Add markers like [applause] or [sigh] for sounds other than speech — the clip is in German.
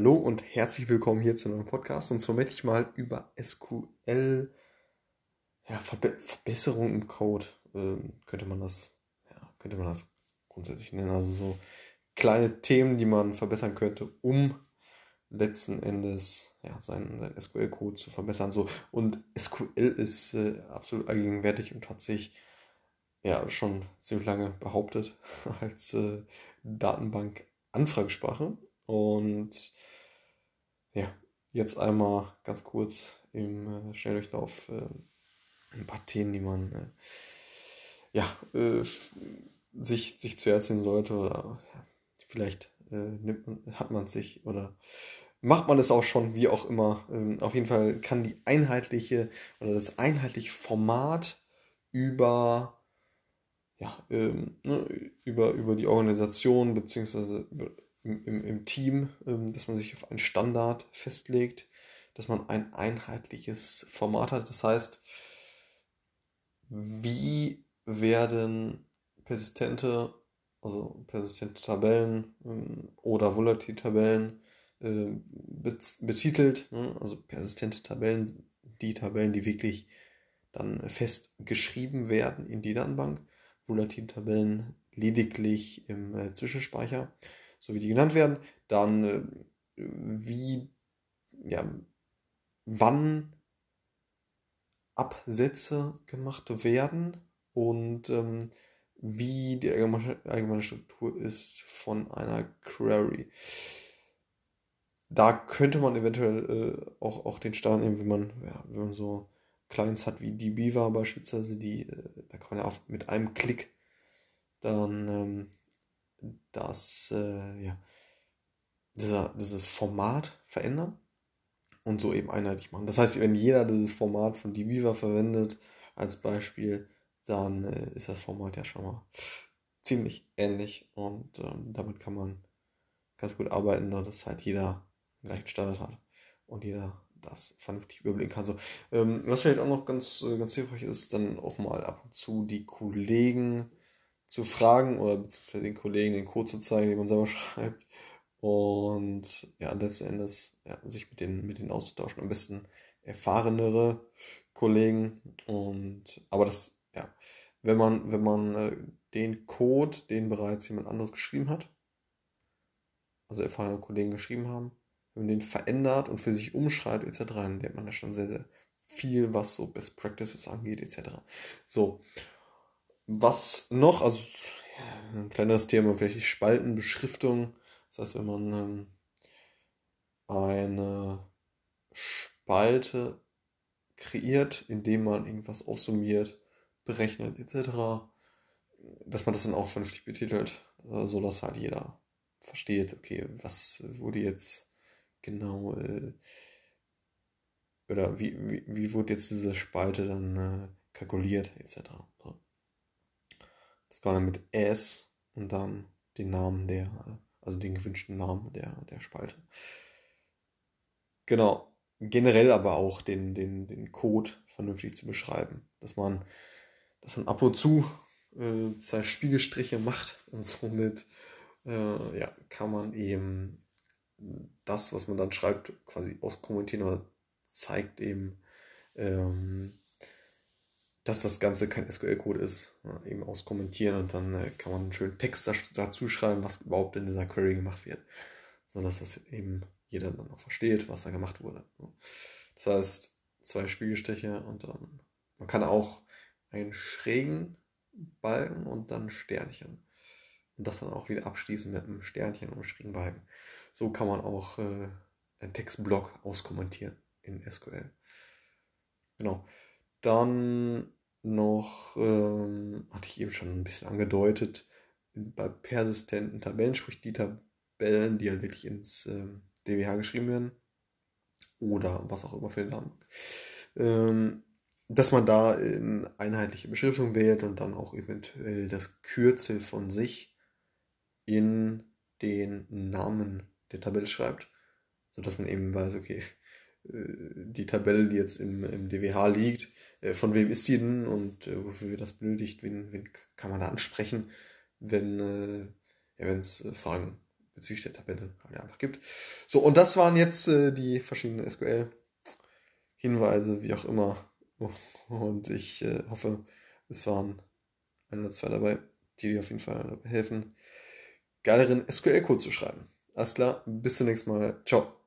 Hallo und herzlich willkommen hier zu einem Podcast. Und zwar möchte ich mal über SQL, ja, Verbe Verbesserung im Code, ähm, könnte man das, ja, könnte man das grundsätzlich nennen. Also so kleine Themen, die man verbessern könnte, um letzten Endes ja, seinen, seinen SQL-Code zu verbessern. So. Und SQL ist äh, absolut allgegenwärtig und hat sich ja schon ziemlich lange behauptet [laughs] als äh, Datenbank-Anfragesprache. Und ja, jetzt einmal ganz kurz im äh, Schnelldurchlauf äh, ein paar Themen, die man äh, ja, äh, sich, sich zu Herzen nehmen sollte oder ja, vielleicht äh, nimmt man, hat man sich oder macht man es auch schon, wie auch immer. Ähm, auf jeden Fall kann die einheitliche oder das einheitliche Format über ja, ähm, ne, über, über die Organisation beziehungsweise im, im, im Team, ähm, dass man sich auf einen Standard festlegt, dass man ein einheitliches Format hat. Das heißt, wie werden persistente, also persistente Tabellen ähm, oder volatile Tabellen äh, betitelt, ne? also persistente Tabellen, die Tabellen, die wirklich dann fest geschrieben werden in die Datenbank, volatile Tabellen lediglich im äh, Zwischenspeicher so wie die genannt werden, dann äh, wie, ja, wann Absätze gemacht werden und ähm, wie die allgemeine Struktur ist von einer Query. Da könnte man eventuell äh, auch, auch den Start nehmen, wenn man, ja, wenn man so Clients hat wie Beaver beispielsweise, die, äh, da kann man ja auf, mit einem Klick dann ähm, das, äh, ja, dieser, dieses Format verändern und so eben einheitlich machen. Das heißt, wenn jeder dieses Format von DBeaver verwendet als Beispiel, dann äh, ist das Format ja schon mal ziemlich ähnlich und ähm, damit kann man ganz gut arbeiten, da das halt jeder den gleichen Standard hat und jeder das vernünftig überblicken kann. So, ähm, was vielleicht auch noch ganz, äh, ganz hilfreich ist, dann auch mal ab und zu die Kollegen zu fragen oder beziehungsweise den Kollegen den Code zu zeigen, den man selber [laughs] schreibt. Und ja, letzten Endes ja, sich mit denen, mit denen auszutauschen. Am besten erfahrenere Kollegen. Und aber das, ja, wenn man, wenn man äh, den Code, den bereits jemand anderes geschrieben hat, also erfahrene Kollegen geschrieben haben, wenn man den verändert und für sich umschreibt, etc., dann lernt man ja schon sehr, sehr viel, was so Best Practices angeht, etc. So, was noch, also ja, ein kleineres Thema, vielleicht Spaltenbeschriftung. Das heißt, wenn man ähm, eine Spalte kreiert, indem man irgendwas aufsummiert, berechnet etc., dass man das dann auch vernünftig betitelt, so also, dass halt jeder versteht, okay, was wurde jetzt genau äh, oder wie, wie, wie wurde jetzt diese Spalte dann äh, kalkuliert etc. So. Das war dann mit S und dann den Namen der, also den gewünschten Namen der, der Spalte. Genau. Generell aber auch den, den, den Code vernünftig zu beschreiben. Dass man, dass man ab und zu äh, zwei Spiegelstriche macht und somit äh, ja, kann man eben das, was man dann schreibt, quasi auskommentieren oder zeigt eben, ähm, dass das Ganze kein SQL-Code ist, ja, eben auskommentieren und dann äh, kann man einen schönen Text dazu schreiben, was überhaupt in dieser Query gemacht wird. So dass das eben jeder dann auch versteht, was da gemacht wurde. Das heißt, zwei Spiegelstriche und dann, man kann auch einen schrägen Balken und dann Sternchen. Und das dann auch wieder abschließen mit einem Sternchen und einem schrägen Balken. So kann man auch äh, einen Textblock auskommentieren in SQL. Genau. Dann noch, ähm, hatte ich eben schon ein bisschen angedeutet, bei persistenten Tabellen, sprich die Tabellen, die halt wirklich ins ähm, DWH geschrieben werden oder was auch immer für den Namen, ähm, dass man da eine einheitliche Beschriftung wählt und dann auch eventuell das Kürzel von sich in den Namen der Tabelle schreibt, sodass man eben weiß, okay, die Tabelle, die jetzt im, im DWH liegt, äh, von wem ist die denn und äh, wofür wird das benötigt, wen, wen kann man da ansprechen, wenn ja, es Fragen bezüglich der Tabelle einfach gibt. So, und das waren jetzt äh, die verschiedenen SQL-Hinweise, wie auch immer. Und ich äh, hoffe, es waren ein oder zwei dabei, die dir auf jeden Fall helfen, geileren SQL-Code zu schreiben. Alles klar, bis zum nächsten Mal. Ciao.